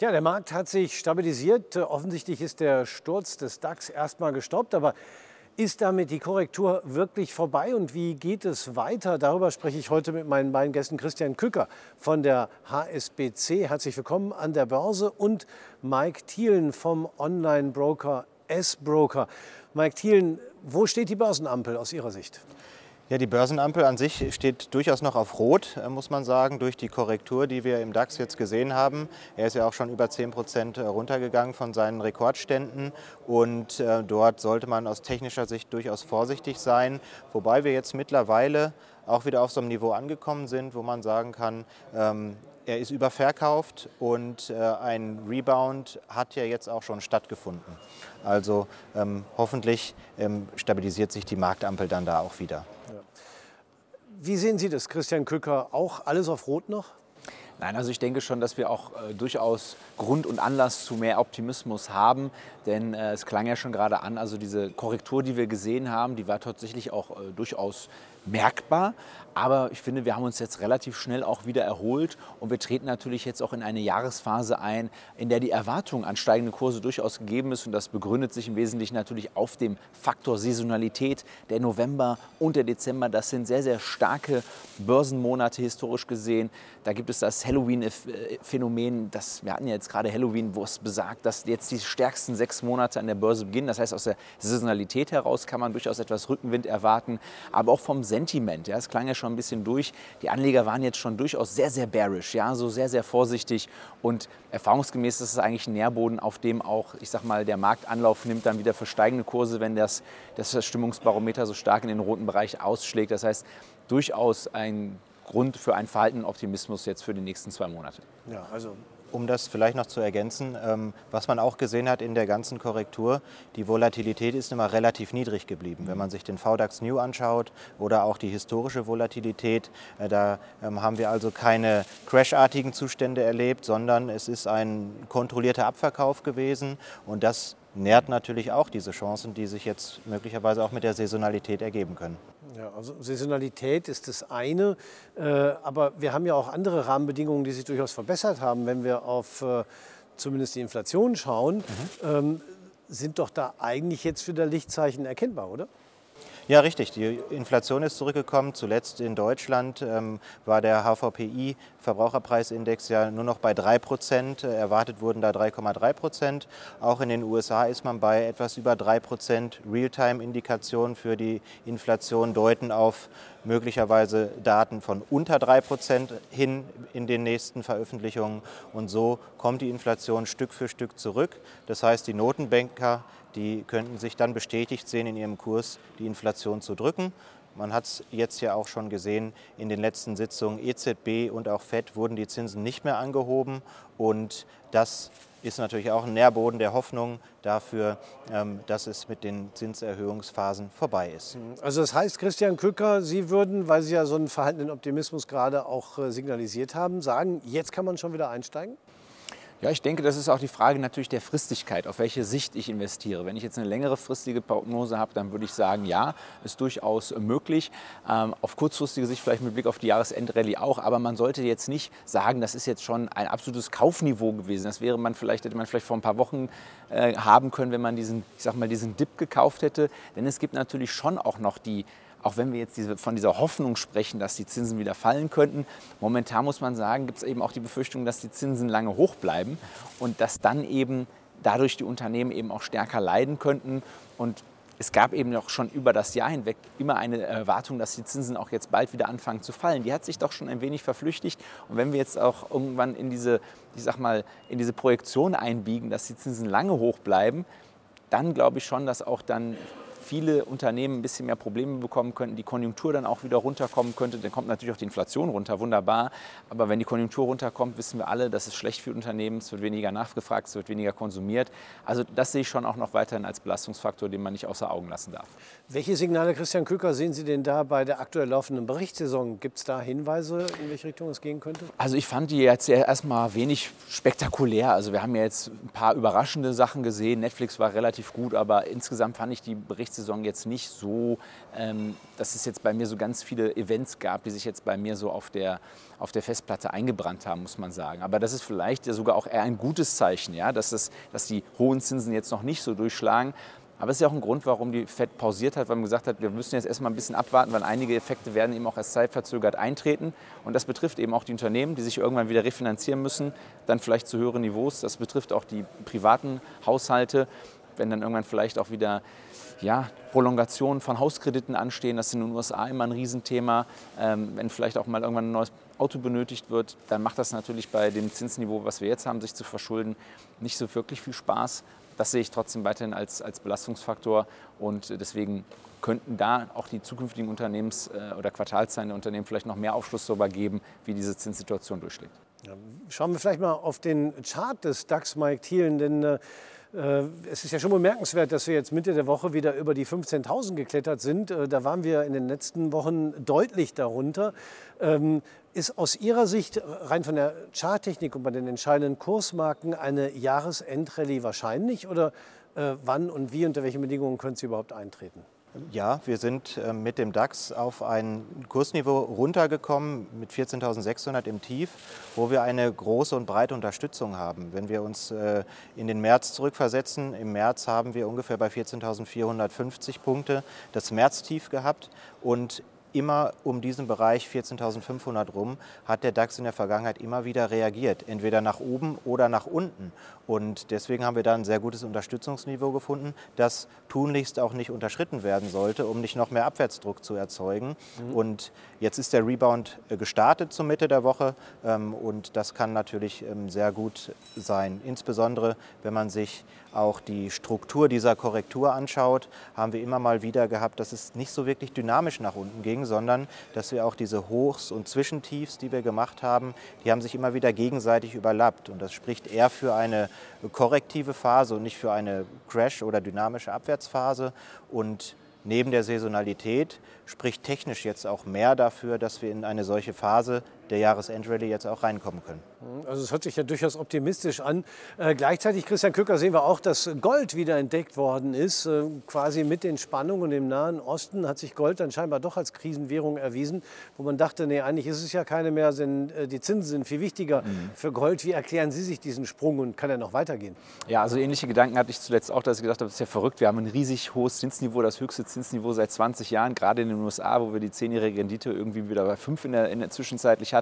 Ja, der Markt hat sich stabilisiert. Offensichtlich ist der Sturz des DAX erstmal gestoppt. Aber ist damit die Korrektur wirklich vorbei und wie geht es weiter? Darüber spreche ich heute mit meinen beiden Gästen Christian Kücker von der HSBC. Herzlich willkommen an der Börse und Mike Thielen vom Online-Broker S-Broker. Mike Thielen, wo steht die Börsenampel aus Ihrer Sicht? Ja, die Börsenampel an sich steht durchaus noch auf Rot, äh, muss man sagen, durch die Korrektur, die wir im DAX jetzt gesehen haben. Er ist ja auch schon über 10 Prozent äh, runtergegangen von seinen Rekordständen und äh, dort sollte man aus technischer Sicht durchaus vorsichtig sein, wobei wir jetzt mittlerweile auch wieder auf so einem Niveau angekommen sind, wo man sagen kann, ähm, er ist überverkauft und äh, ein Rebound hat ja jetzt auch schon stattgefunden. Also ähm, hoffentlich ähm, stabilisiert sich die Marktampel dann da auch wieder. Wie sehen Sie das, Christian Kücker? Auch alles auf Rot noch? Nein, also ich denke schon, dass wir auch äh, durchaus Grund und Anlass zu mehr Optimismus haben. Denn äh, es klang ja schon gerade an, also diese Korrektur, die wir gesehen haben, die war tatsächlich auch äh, durchaus merkbar. Aber ich finde, wir haben uns jetzt relativ schnell auch wieder erholt und wir treten natürlich jetzt auch in eine Jahresphase ein, in der die Erwartung an steigende Kurse durchaus gegeben ist. Und das begründet sich im Wesentlichen natürlich auf dem Faktor Saisonalität. Der November und der Dezember, das sind sehr, sehr starke Börsenmonate historisch gesehen. Da gibt es das Halloween-Phänomen. wir hatten ja jetzt gerade Halloween, wo es besagt, dass jetzt die stärksten sechs Monate an der Börse beginnen. Das heißt, aus der Saisonalität heraus kann man durchaus etwas Rückenwind erwarten. Aber auch vom Sentiment. Ja, es klang ja schon ein bisschen durch. Die Anleger waren jetzt schon durchaus sehr, sehr bearish, ja, so sehr, sehr vorsichtig. Und erfahrungsgemäß ist es eigentlich ein Nährboden, auf dem auch, ich sag mal, der Markt Anlauf nimmt dann wieder für steigende Kurse, wenn das, das Stimmungsbarometer so stark in den roten Bereich ausschlägt. Das heißt, durchaus ein Grund für einen verhaltenen Optimismus jetzt für die nächsten zwei Monate. Ja, also um das vielleicht noch zu ergänzen, ähm, was man auch gesehen hat in der ganzen Korrektur, die Volatilität ist immer relativ niedrig geblieben. Wenn man sich den VDAX New anschaut oder auch die historische Volatilität, äh, da ähm, haben wir also keine crashartigen Zustände erlebt, sondern es ist ein kontrollierter Abverkauf gewesen und das nährt natürlich auch diese Chancen, die sich jetzt möglicherweise auch mit der Saisonalität ergeben können. Ja, also Saisonalität ist das eine, äh, aber wir haben ja auch andere Rahmenbedingungen, die sich durchaus verbessert haben. Wenn wir auf äh, zumindest die Inflation schauen, mhm. ähm, sind doch da eigentlich jetzt wieder Lichtzeichen erkennbar, oder? Ja, richtig. Die Inflation ist zurückgekommen. Zuletzt in Deutschland ähm, war der HVPI Verbraucherpreisindex ja nur noch bei 3 Prozent. Erwartet wurden da 3,3 Prozent. Auch in den USA ist man bei etwas über 3 Prozent. Realtime-Indikationen für die Inflation deuten auf möglicherweise Daten von unter 3 Prozent hin in den nächsten Veröffentlichungen. Und so kommt die Inflation Stück für Stück zurück. Das heißt, die Notenbanker die könnten sich dann bestätigt sehen in ihrem Kurs, die Inflation zu drücken. Man hat es jetzt ja auch schon gesehen, in den letzten Sitzungen EZB und auch FED wurden die Zinsen nicht mehr angehoben. Und das ist natürlich auch ein Nährboden der Hoffnung dafür, ähm, dass es mit den Zinserhöhungsphasen vorbei ist. Also das heißt, Christian Kücker, Sie würden, weil Sie ja so einen verhaltenen Optimismus gerade auch äh, signalisiert haben, sagen, jetzt kann man schon wieder einsteigen? Ja, ich denke, das ist auch die Frage natürlich der Fristigkeit, auf welche Sicht ich investiere. Wenn ich jetzt eine längere fristige Prognose habe, dann würde ich sagen, ja, ist durchaus möglich. Ähm, auf kurzfristige Sicht vielleicht mit Blick auf die Jahresendrallye auch, aber man sollte jetzt nicht sagen, das ist jetzt schon ein absolutes Kaufniveau gewesen. Das wäre man vielleicht, hätte man vielleicht vor ein paar Wochen äh, haben können, wenn man diesen, ich sag mal, diesen Dip gekauft hätte. Denn es gibt natürlich schon auch noch die auch wenn wir jetzt diese, von dieser Hoffnung sprechen, dass die Zinsen wieder fallen könnten, momentan muss man sagen, gibt es eben auch die Befürchtung, dass die Zinsen lange hoch bleiben und dass dann eben dadurch die Unternehmen eben auch stärker leiden könnten. Und es gab eben auch schon über das Jahr hinweg immer eine Erwartung, dass die Zinsen auch jetzt bald wieder anfangen zu fallen. Die hat sich doch schon ein wenig verflüchtigt. Und wenn wir jetzt auch irgendwann in diese, ich sag mal, in diese Projektion einbiegen, dass die Zinsen lange hoch bleiben, dann glaube ich schon, dass auch dann viele Unternehmen ein bisschen mehr Probleme bekommen könnten, die Konjunktur dann auch wieder runterkommen könnte. Dann kommt natürlich auch die Inflation runter, wunderbar. Aber wenn die Konjunktur runterkommt, wissen wir alle, das ist schlecht für Unternehmen, es wird weniger nachgefragt, es wird weniger konsumiert. Also das sehe ich schon auch noch weiterhin als Belastungsfaktor, den man nicht außer Augen lassen darf. Welche Signale, Christian Kücker, sehen Sie denn da bei der aktuell laufenden Berichtssaison? Gibt es da Hinweise, in welche Richtung es gehen könnte? Also ich fand die jetzt erstmal wenig spektakulär. Also wir haben ja jetzt ein paar überraschende Sachen gesehen. Netflix war relativ gut, aber insgesamt fand ich die Berichtssaison Berichtssaison jetzt nicht so, ähm, dass es jetzt bei mir so ganz viele Events gab, die sich jetzt bei mir so auf der, auf der Festplatte eingebrannt haben, muss man sagen. Aber das ist vielleicht sogar auch eher ein gutes Zeichen, ja, dass, es, dass die hohen Zinsen jetzt noch nicht so durchschlagen. Aber es ist ja auch ein Grund, warum die FED pausiert hat, weil man gesagt hat, wir müssen jetzt erstmal ein bisschen abwarten, weil einige Effekte werden eben auch erst zeitverzögert eintreten. Und das betrifft eben auch die Unternehmen, die sich irgendwann wieder refinanzieren müssen, dann vielleicht zu höheren Niveaus. Das betrifft auch die privaten Haushalte, wenn dann irgendwann vielleicht auch wieder ja, Prolongationen von Hauskrediten anstehen. Das ist in den USA immer ein Riesenthema. Ähm, wenn vielleicht auch mal irgendwann ein neues Auto benötigt wird, dann macht das natürlich bei dem Zinsniveau, was wir jetzt haben, sich zu verschulden, nicht so wirklich viel Spaß das sehe ich trotzdem weiterhin als, als Belastungsfaktor und deswegen könnten da auch die zukünftigen Unternehmens- äh, oder Quartalszahlen der Unternehmen vielleicht noch mehr Aufschluss darüber geben, wie diese Zinssituation durchschlägt. Ja, schauen wir vielleicht mal auf den Chart des DAX, Mike Thielen, denn äh, es ist ja schon bemerkenswert, dass wir jetzt Mitte der Woche wieder über die 15.000 geklettert sind. Äh, da waren wir in den letzten Wochen deutlich darunter. Ähm, ist aus Ihrer Sicht rein von der Charttechnik und bei den entscheidenden Kursmarken eine Jahresendrallye wahrscheinlich oder äh, wann und wie unter welchen Bedingungen könnte sie überhaupt eintreten? Ja, wir sind äh, mit dem DAX auf ein Kursniveau runtergekommen mit 14.600 im Tief, wo wir eine große und breite Unterstützung haben. Wenn wir uns äh, in den März zurückversetzen, im März haben wir ungefähr bei 14.450 Punkte das Märztief gehabt und immer um diesen Bereich 14.500 rum hat der DAX in der Vergangenheit immer wieder reagiert, entweder nach oben oder nach unten. Und deswegen haben wir da ein sehr gutes Unterstützungsniveau gefunden, das tunlichst auch nicht unterschritten werden sollte, um nicht noch mehr Abwärtsdruck zu erzeugen. Mhm. Und jetzt ist der Rebound äh, gestartet zur Mitte der Woche ähm, und das kann natürlich ähm, sehr gut sein. Insbesondere, wenn man sich auch die Struktur dieser Korrektur anschaut, haben wir immer mal wieder gehabt, dass es nicht so wirklich dynamisch nach unten ging, sondern dass wir auch diese Hochs und Zwischentiefs, die wir gemacht haben, die haben sich immer wieder gegenseitig überlappt. Und das spricht eher für eine korrektive Phase und nicht für eine Crash- oder dynamische Abwärtsphase. Und neben der Saisonalität spricht technisch jetzt auch mehr dafür, dass wir in eine solche Phase der Jahresendrallye jetzt auch reinkommen können. Also es hört sich ja durchaus optimistisch an. Äh, gleichzeitig, Christian Köcker, sehen wir auch, dass Gold wieder entdeckt worden ist. Äh, quasi mit den Spannungen im Nahen Osten hat sich Gold dann scheinbar doch als Krisenwährung erwiesen, wo man dachte, nee, eigentlich ist es ja keine mehr, denn äh, die Zinsen sind viel wichtiger mhm. für Gold. Wie erklären Sie sich diesen Sprung und kann er noch weitergehen? Ja, also ähnliche Gedanken hatte ich zuletzt auch, dass ich gedacht habe, das ist ja verrückt. Wir haben ein riesig hohes Zinsniveau, das höchste Zinsniveau seit 20 Jahren, gerade in den USA, wo wir die zehnjährige Rendite irgendwie wieder bei 5 in der, in der zwischenzeitlich hatten.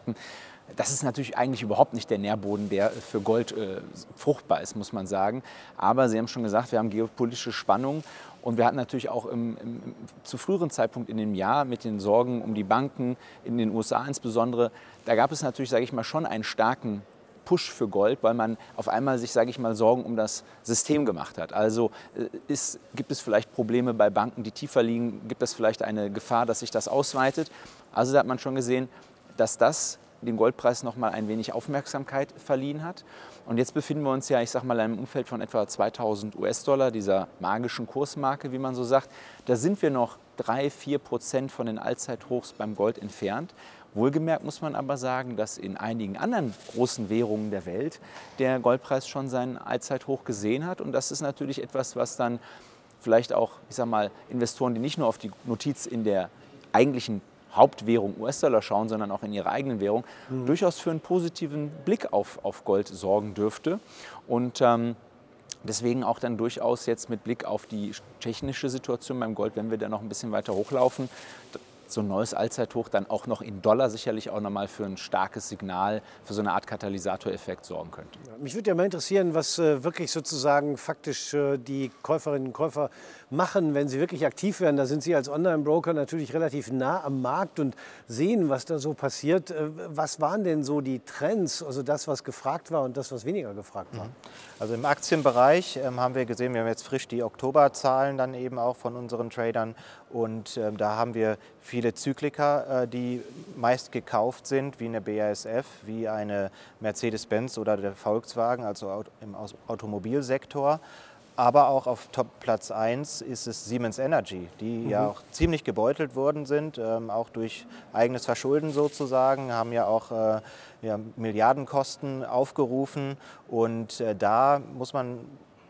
Das ist natürlich eigentlich überhaupt nicht der Nährboden, der für Gold äh, fruchtbar ist, muss man sagen. Aber Sie haben schon gesagt, wir haben geopolitische Spannungen und wir hatten natürlich auch im, im, zu früheren Zeitpunkt in dem Jahr mit den Sorgen um die Banken, in den USA insbesondere, da gab es natürlich, sage ich mal, schon einen starken Push für Gold, weil man auf einmal sich, sage ich mal, Sorgen um das System gemacht hat. Also äh, ist, gibt es vielleicht Probleme bei Banken, die tiefer liegen? Gibt es vielleicht eine Gefahr, dass sich das ausweitet? Also da hat man schon gesehen, dass das dem Goldpreis noch mal ein wenig Aufmerksamkeit verliehen hat. Und jetzt befinden wir uns ja, ich sage mal, in einem Umfeld von etwa 2000 US-Dollar, dieser magischen Kursmarke, wie man so sagt. Da sind wir noch drei, vier Prozent von den Allzeithochs beim Gold entfernt. Wohlgemerkt muss man aber sagen, dass in einigen anderen großen Währungen der Welt der Goldpreis schon seinen Allzeithoch gesehen hat. Und das ist natürlich etwas, was dann vielleicht auch, ich sage mal, Investoren, die nicht nur auf die Notiz in der eigentlichen Hauptwährung US-Dollar schauen, sondern auch in ihre eigenen Währung, mhm. durchaus für einen positiven Blick auf, auf Gold sorgen dürfte. Und ähm, deswegen auch dann durchaus jetzt mit Blick auf die technische Situation beim Gold, wenn wir da noch ein bisschen weiter hochlaufen, so ein neues Allzeithoch dann auch noch in Dollar sicherlich auch nochmal für ein starkes Signal, für so eine Art Katalysatoreffekt sorgen könnte. Ja, mich würde ja mal interessieren, was äh, wirklich sozusagen faktisch äh, die Käuferinnen und Käufer machen, wenn sie wirklich aktiv werden. Da sind Sie als Online-Broker natürlich relativ nah am Markt und sehen, was da so passiert. Äh, was waren denn so die Trends, also das, was gefragt war und das, was weniger gefragt war? Mhm. Also im Aktienbereich ähm, haben wir gesehen, wir haben jetzt frisch die Oktoberzahlen dann eben auch von unseren Tradern und ähm, da haben wir viele Zyklika, äh, die meist gekauft sind, wie eine BASF, wie eine Mercedes-Benz oder der Volkswagen, also im Automobilsektor. Aber auch auf Top Platz 1 ist es Siemens Energy, die mhm. ja auch ziemlich gebeutelt worden sind, ähm, auch durch eigenes Verschulden sozusagen, haben ja auch äh, ja, Milliardenkosten aufgerufen. Und äh, da muss man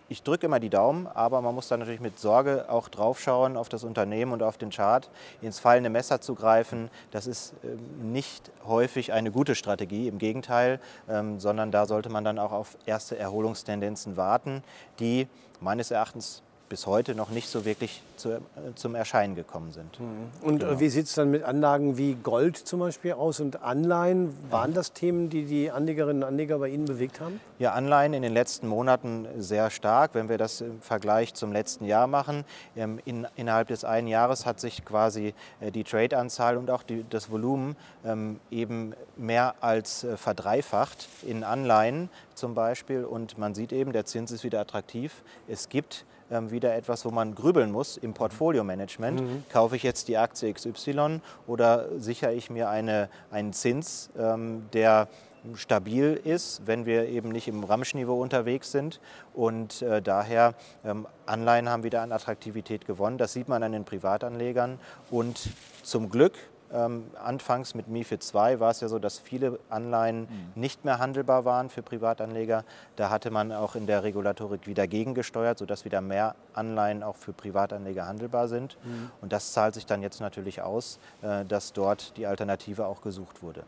ich drücke immer die Daumen, aber man muss da natürlich mit Sorge auch drauf schauen auf das Unternehmen und auf den Chart. Ins fallende Messer zu greifen, das ist ähm, nicht häufig eine gute Strategie, im Gegenteil, ähm, sondern da sollte man dann auch auf erste Erholungstendenzen warten, die meines Erachtens bis heute noch nicht so wirklich zu, äh, zum Erscheinen gekommen sind. Mhm. Und äh, genau. wie sieht es dann mit Anlagen wie Gold zum Beispiel aus und Anleihen? Waren das Themen, die die Anlegerinnen und Anleger bei Ihnen bewegt haben? Ja, Anleihen in den letzten Monaten sehr stark. Wenn wir das im Vergleich zum letzten Jahr machen, ähm, in, innerhalb des einen Jahres hat sich quasi äh, die Trade-Anzahl und auch die, das Volumen ähm, eben mehr als verdreifacht in Anleihen zum Beispiel. Und man sieht eben, der Zins ist wieder attraktiv. Es gibt ähm, wieder etwas, wo man grübeln muss im Portfolio-Management. Mhm. Kaufe ich jetzt die Aktie XY oder sichere ich mir eine, einen Zins, ähm, der stabil ist, wenn wir eben nicht im Ramschniveau unterwegs sind. Und äh, daher ähm, Anleihen haben wieder an Attraktivität gewonnen. Das sieht man an den Privatanlegern. Und zum Glück ähm, anfangs mit MIFID II war es ja so, dass viele Anleihen mhm. nicht mehr handelbar waren für Privatanleger. Da hatte man auch in der Regulatorik wieder gegengesteuert, sodass wieder mehr Anleihen auch für Privatanleger handelbar sind. Mhm. Und das zahlt sich dann jetzt natürlich aus, äh, dass dort die Alternative auch gesucht wurde.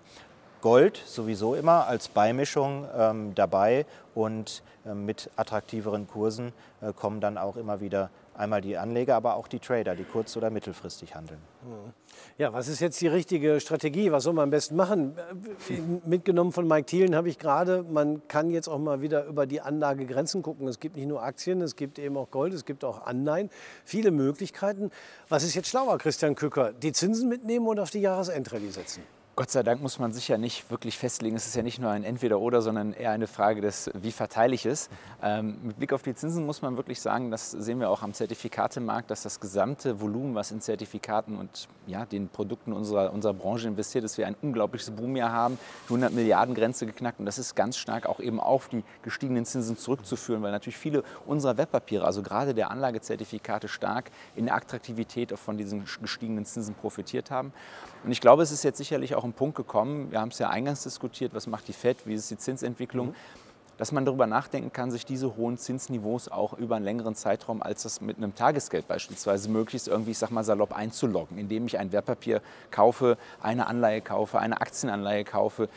Gold sowieso immer als Beimischung ähm, dabei und äh, mit attraktiveren Kursen äh, kommen dann auch immer wieder einmal die Anleger, aber auch die Trader, die kurz- oder mittelfristig handeln. Ja, was ist jetzt die richtige Strategie? Was soll man am besten machen? Mitgenommen von Mike Thielen habe ich gerade, man kann jetzt auch mal wieder über die Anlagegrenzen gucken. Es gibt nicht nur Aktien, es gibt eben auch Gold, es gibt auch Anleihen. Viele Möglichkeiten. Was ist jetzt schlauer, Christian Kücker? Die Zinsen mitnehmen und auf die Jahresendrallye setzen? Gott sei Dank muss man sich ja nicht wirklich festlegen. Es ist ja nicht nur ein Entweder-Oder, sondern eher eine Frage des, wie verteile ich es. Ähm, mit Blick auf die Zinsen muss man wirklich sagen, das sehen wir auch am Zertifikatemarkt, dass das gesamte Volumen, was in Zertifikaten und ja, den Produkten unserer, unserer Branche investiert, dass wir ein unglaubliches Boomjahr haben, die 100 Milliarden Grenze geknackt. Und das ist ganz stark auch eben auf die gestiegenen Zinsen zurückzuführen, weil natürlich viele unserer Wertpapiere, also gerade der Anlagezertifikate, stark in der Attraktivität von diesen gestiegenen Zinsen profitiert haben. Und ich glaube, es ist jetzt sicherlich auch ein Punkt gekommen, wir haben es ja eingangs diskutiert, was macht die FED, wie ist die Zinsentwicklung, mhm. dass man darüber nachdenken kann, sich diese hohen Zinsniveaus auch über einen längeren Zeitraum als das mit einem Tagesgeld beispielsweise möglichst irgendwie, ich sag mal salopp, einzuloggen, indem ich ein Wertpapier kaufe, eine Anleihe kaufe, eine Aktienanleihe kaufe,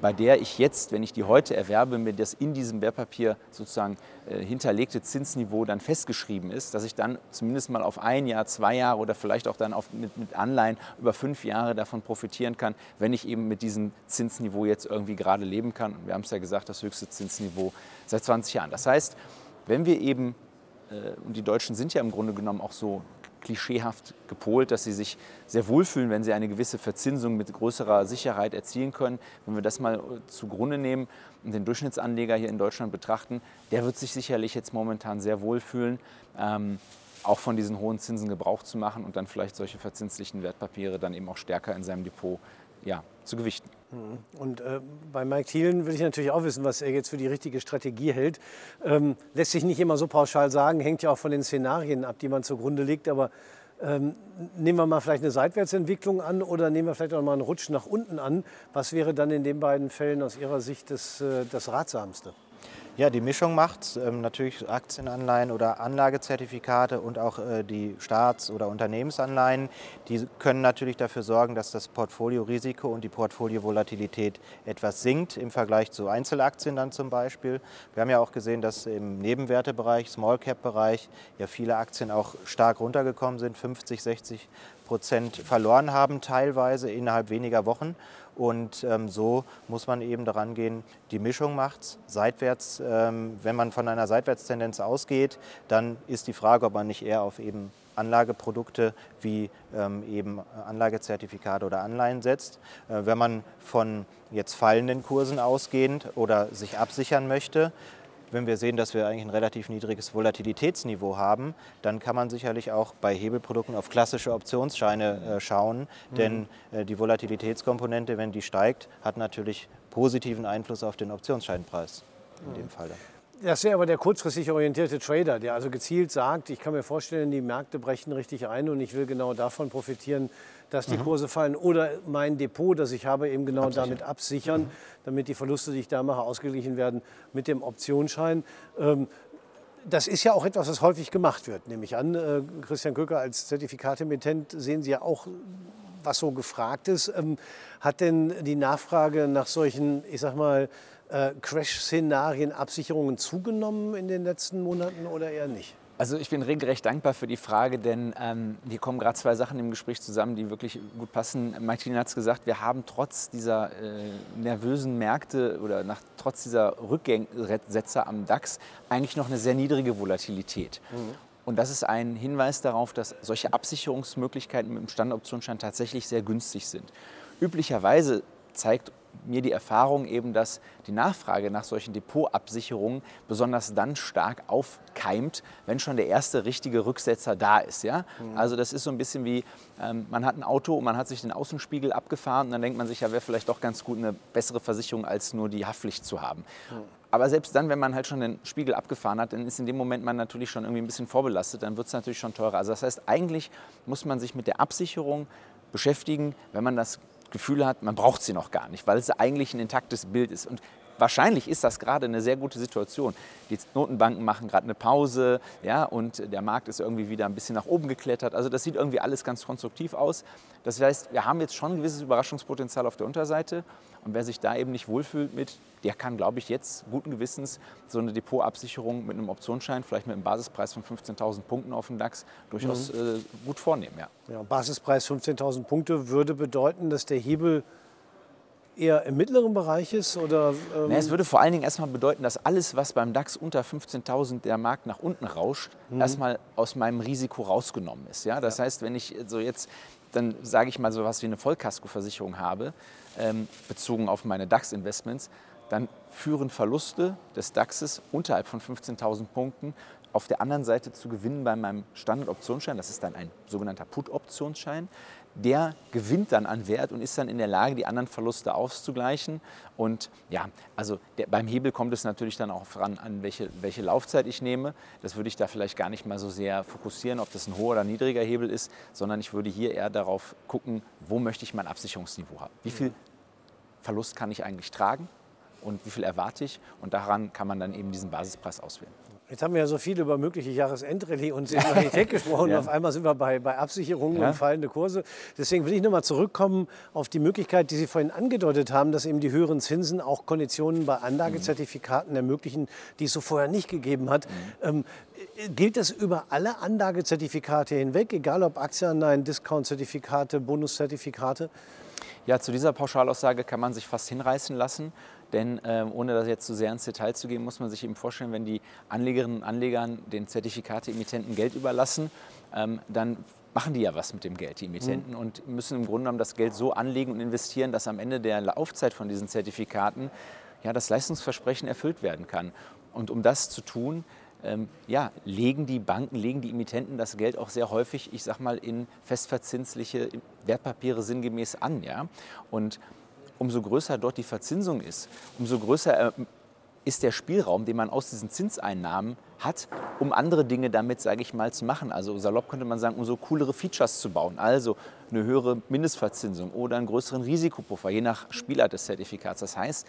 bei der ich jetzt, wenn ich die heute erwerbe, mir das in diesem Wertpapier sozusagen äh, hinterlegte Zinsniveau dann festgeschrieben ist, dass ich dann zumindest mal auf ein Jahr, zwei Jahre oder vielleicht auch dann auf, mit, mit Anleihen über fünf Jahre davon profitieren kann, wenn ich eben mit diesem Zinsniveau jetzt irgendwie gerade leben kann. Und wir haben es ja gesagt, das höchste Zinsniveau seit 20 Jahren. Das heißt, wenn wir eben, äh, und die Deutschen sind ja im Grunde genommen auch so klischeehaft gepolt, dass sie sich sehr wohlfühlen, wenn sie eine gewisse Verzinsung mit größerer Sicherheit erzielen können. Wenn wir das mal zugrunde nehmen und den Durchschnittsanleger hier in Deutschland betrachten, der wird sich sicherlich jetzt momentan sehr wohlfühlen. Ähm, auch von diesen hohen Zinsen Gebrauch zu machen und dann vielleicht solche verzinslichen Wertpapiere dann eben auch stärker in seinem Depot ja, zu gewichten. Mhm. Und äh, bei Mike Thielen will ich natürlich auch wissen, was er jetzt für die richtige Strategie hält. Ähm, lässt sich nicht immer so pauschal sagen, hängt ja auch von den Szenarien ab, die man zugrunde legt. Aber ähm, nehmen wir mal vielleicht eine Seitwärtsentwicklung an oder nehmen wir vielleicht auch mal einen Rutsch nach unten an. Was wäre dann in den beiden Fällen aus Ihrer Sicht das, äh, das Ratsamste? Ja, die Mischung macht ähm, natürlich Aktienanleihen oder Anlagezertifikate und auch äh, die Staats- oder Unternehmensanleihen. Die können natürlich dafür sorgen, dass das Portfoliorisiko und die Portfoliovolatilität etwas sinkt im Vergleich zu Einzelaktien dann zum Beispiel. Wir haben ja auch gesehen, dass im Nebenwertebereich, Small Cap Bereich ja viele Aktien auch stark runtergekommen sind, 50, 60 Prozent verloren haben teilweise innerhalb weniger Wochen. Und ähm, so muss man eben daran gehen, die Mischung macht Seitwärts, ähm, wenn man von einer Seitwärtstendenz ausgeht, dann ist die Frage, ob man nicht eher auf eben Anlageprodukte wie ähm, eben Anlagezertifikate oder Anleihen setzt. Äh, wenn man von jetzt fallenden Kursen ausgehend oder sich absichern möchte, wenn wir sehen, dass wir eigentlich ein relativ niedriges Volatilitätsniveau haben, dann kann man sicherlich auch bei Hebelprodukten auf klassische Optionsscheine äh, schauen. Mhm. Denn äh, die Volatilitätskomponente, wenn die steigt, hat natürlich positiven Einfluss auf den Optionsscheinpreis in mhm. dem Fall. Das wäre aber der kurzfristig orientierte Trader, der also gezielt sagt, ich kann mir vorstellen, die Märkte brechen richtig ein und ich will genau davon profitieren, dass die mhm. Kurse fallen. Oder mein Depot, das ich habe, eben genau absichern. damit absichern, mhm. damit die Verluste, die ich da mache, ausgeglichen werden mit dem Optionsschein. Ähm, das ist ja auch etwas, was häufig gemacht wird, nehme ich an. Äh, Christian Köcker als Zertifikatemittent sehen Sie ja auch, was so gefragt ist. Ähm, hat denn die Nachfrage nach solchen, ich sag mal, Crash-Szenarien, Absicherungen zugenommen in den letzten Monaten oder eher nicht? Also ich bin regelrecht dankbar für die Frage, denn ähm, hier kommen gerade zwei Sachen im Gespräch zusammen, die wirklich gut passen. Martin hat es gesagt, wir haben trotz dieser äh, nervösen Märkte oder nach, trotz dieser Rücksetzer am DAX eigentlich noch eine sehr niedrige Volatilität. Mhm. Und das ist ein Hinweis darauf, dass solche Absicherungsmöglichkeiten mit dem Standardoptionsschein tatsächlich sehr günstig sind. Üblicherweise zeigt mir die Erfahrung eben, dass die Nachfrage nach solchen Depotabsicherungen besonders dann stark aufkeimt, wenn schon der erste richtige Rücksetzer da ist. Ja? Mhm. Also das ist so ein bisschen wie, ähm, man hat ein Auto und man hat sich den Außenspiegel abgefahren und dann denkt man sich, ja, wäre vielleicht doch ganz gut, eine bessere Versicherung als nur die Haftpflicht zu haben. Mhm. Aber selbst dann, wenn man halt schon den Spiegel abgefahren hat, dann ist in dem Moment man natürlich schon irgendwie ein bisschen vorbelastet, dann wird es natürlich schon teurer. Also das heißt, eigentlich muss man sich mit der Absicherung beschäftigen, wenn man das Gefühl hat, man braucht sie noch gar nicht, weil es eigentlich ein intaktes Bild ist. Und wahrscheinlich ist das gerade eine sehr gute Situation. Die Notenbanken machen gerade eine Pause ja, und der Markt ist irgendwie wieder ein bisschen nach oben geklettert. Also das sieht irgendwie alles ganz konstruktiv aus. Das heißt, wir haben jetzt schon ein gewisses Überraschungspotenzial auf der Unterseite. Und wer sich da eben nicht wohlfühlt mit, der kann, glaube ich, jetzt guten Gewissens so eine Depotabsicherung mit einem Optionsschein, vielleicht mit einem Basispreis von 15.000 Punkten auf dem DAX, durchaus mhm. äh, gut vornehmen. Ja. Ja, Basispreis 15.000 Punkte würde bedeuten, dass der Hebel eher im mittleren Bereich ist? Oder, ähm naja, es würde vor allen Dingen erstmal bedeuten, dass alles, was beim DAX unter 15.000 der Markt nach unten rauscht, mhm. erstmal aus meinem Risiko rausgenommen ist. Ja? Das ja. heißt, wenn ich so jetzt dann sage ich mal so was wie eine Vollkaskoversicherung habe, ähm, bezogen auf meine DAX-Investments, dann führen Verluste des DAXes unterhalb von 15.000 Punkten auf der anderen Seite zu gewinnen bei meinem Standardoptionsschein. Das ist dann ein sogenannter Put-Optionsschein der gewinnt dann an Wert und ist dann in der Lage, die anderen Verluste auszugleichen. Und ja, also der, beim Hebel kommt es natürlich dann auch voran an, welche, welche Laufzeit ich nehme. Das würde ich da vielleicht gar nicht mal so sehr fokussieren, ob das ein hoher oder niedriger Hebel ist, sondern ich würde hier eher darauf gucken, wo möchte ich mein Absicherungsniveau haben. Wie viel Verlust kann ich eigentlich tragen und wie viel erwarte ich? Und daran kann man dann eben diesen Basispreis auswählen. Jetzt haben wir ja so viel über mögliche Jahresendrallye und Saisonalität gesprochen. ja. Auf einmal sind wir bei, bei Absicherungen ja. und fallende Kurse. Deswegen will ich nochmal zurückkommen auf die Möglichkeit, die Sie vorhin angedeutet haben, dass eben die höheren Zinsen auch Konditionen bei Anlagezertifikaten mhm. ermöglichen, die es so vorher nicht gegeben hat. Mhm. Ähm, gilt das über alle Anlagezertifikate hinweg, egal ob Aktienanleihen, Discount-Zertifikate, Bonuszertifikate? Ja, zu dieser Pauschalaussage kann man sich fast hinreißen lassen. Denn äh, ohne das jetzt zu sehr ins Detail zu gehen, muss man sich eben vorstellen, wenn die Anlegerinnen und Anleger den Zertifikate-Emittenten Geld überlassen, ähm, dann machen die ja was mit dem Geld, die Emittenten, mhm. und müssen im Grunde genommen das Geld so anlegen und investieren, dass am Ende der Laufzeit von diesen Zertifikaten ja, das Leistungsversprechen erfüllt werden kann. Und um das zu tun, ähm, ja, legen die Banken, legen die Emittenten das Geld auch sehr häufig, ich sag mal, in festverzinsliche Wertpapiere sinngemäß an. Ja? Und umso größer dort die Verzinsung ist, umso größer äh, ist der Spielraum, den man aus diesen Zinseinnahmen hat, um andere Dinge damit, sage ich mal, zu machen. Also salopp könnte man sagen, um so coolere Features zu bauen. Also eine höhere Mindestverzinsung oder einen größeren Risikopuffer, je nach Spielart des Zertifikats. Das heißt,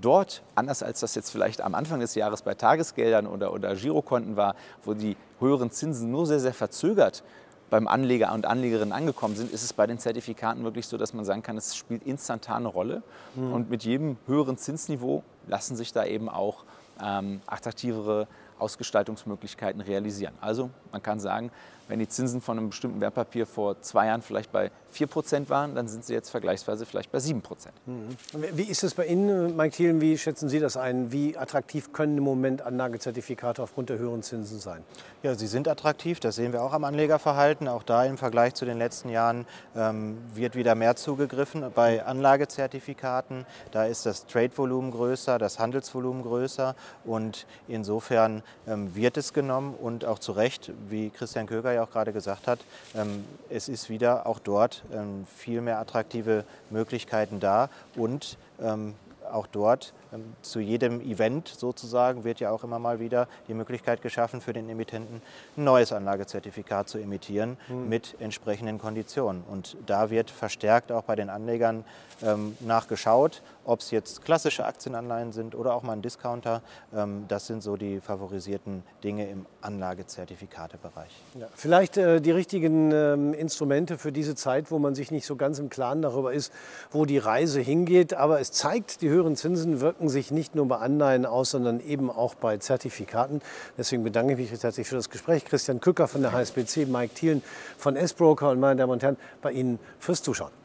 dort, anders als das jetzt vielleicht am Anfang des Jahres bei Tagesgeldern oder, oder Girokonten war, wo die höheren Zinsen nur sehr, sehr verzögert beim Anleger und Anlegerinnen angekommen sind, ist es bei den Zertifikaten wirklich so, dass man sagen kann, es spielt instantan eine Rolle. Mhm. Und mit jedem höheren Zinsniveau lassen sich da eben auch ähm, attraktivere Ausgestaltungsmöglichkeiten realisieren. Also man kann sagen, wenn die Zinsen von einem bestimmten Wertpapier vor zwei Jahren vielleicht bei 4% waren, dann sind sie jetzt vergleichsweise vielleicht bei 7%. Mhm. Wie ist es bei Ihnen, Mike Thielen, wie schätzen Sie das ein? Wie attraktiv können im Moment Anlagezertifikate aufgrund der höheren Zinsen sein? Ja, sie sind attraktiv, das sehen wir auch am Anlegerverhalten. Auch da im Vergleich zu den letzten Jahren ähm, wird wieder mehr zugegriffen. Bei Anlagezertifikaten, da ist das Trade-Volumen größer, das Handelsvolumen größer und insofern ähm, wird es genommen und auch zu Recht, wie Christian Köger ja auch gerade gesagt hat, ähm, es ist wieder auch dort ähm, viel mehr attraktive Möglichkeiten da und ähm, auch dort zu jedem Event sozusagen wird ja auch immer mal wieder die Möglichkeit geschaffen für den Emittenten, ein neues Anlagezertifikat zu emittieren mhm. mit entsprechenden Konditionen. Und da wird verstärkt auch bei den Anlegern ähm, nachgeschaut, ob es jetzt klassische Aktienanleihen sind oder auch mal ein Discounter. Ähm, das sind so die favorisierten Dinge im Anlagezertifikatebereich. Ja, vielleicht äh, die richtigen ähm, Instrumente für diese Zeit, wo man sich nicht so ganz im Klaren darüber ist, wo die Reise hingeht. Aber es zeigt, die höheren Zinsen wirken sich nicht nur bei Anleihen aus, sondern eben auch bei Zertifikaten. Deswegen bedanke ich mich recht herzlich für das Gespräch. Christian Kücker von der HSBC, Mike Thielen von S-Broker und meine Damen und Herren, bei Ihnen fürs Zuschauen.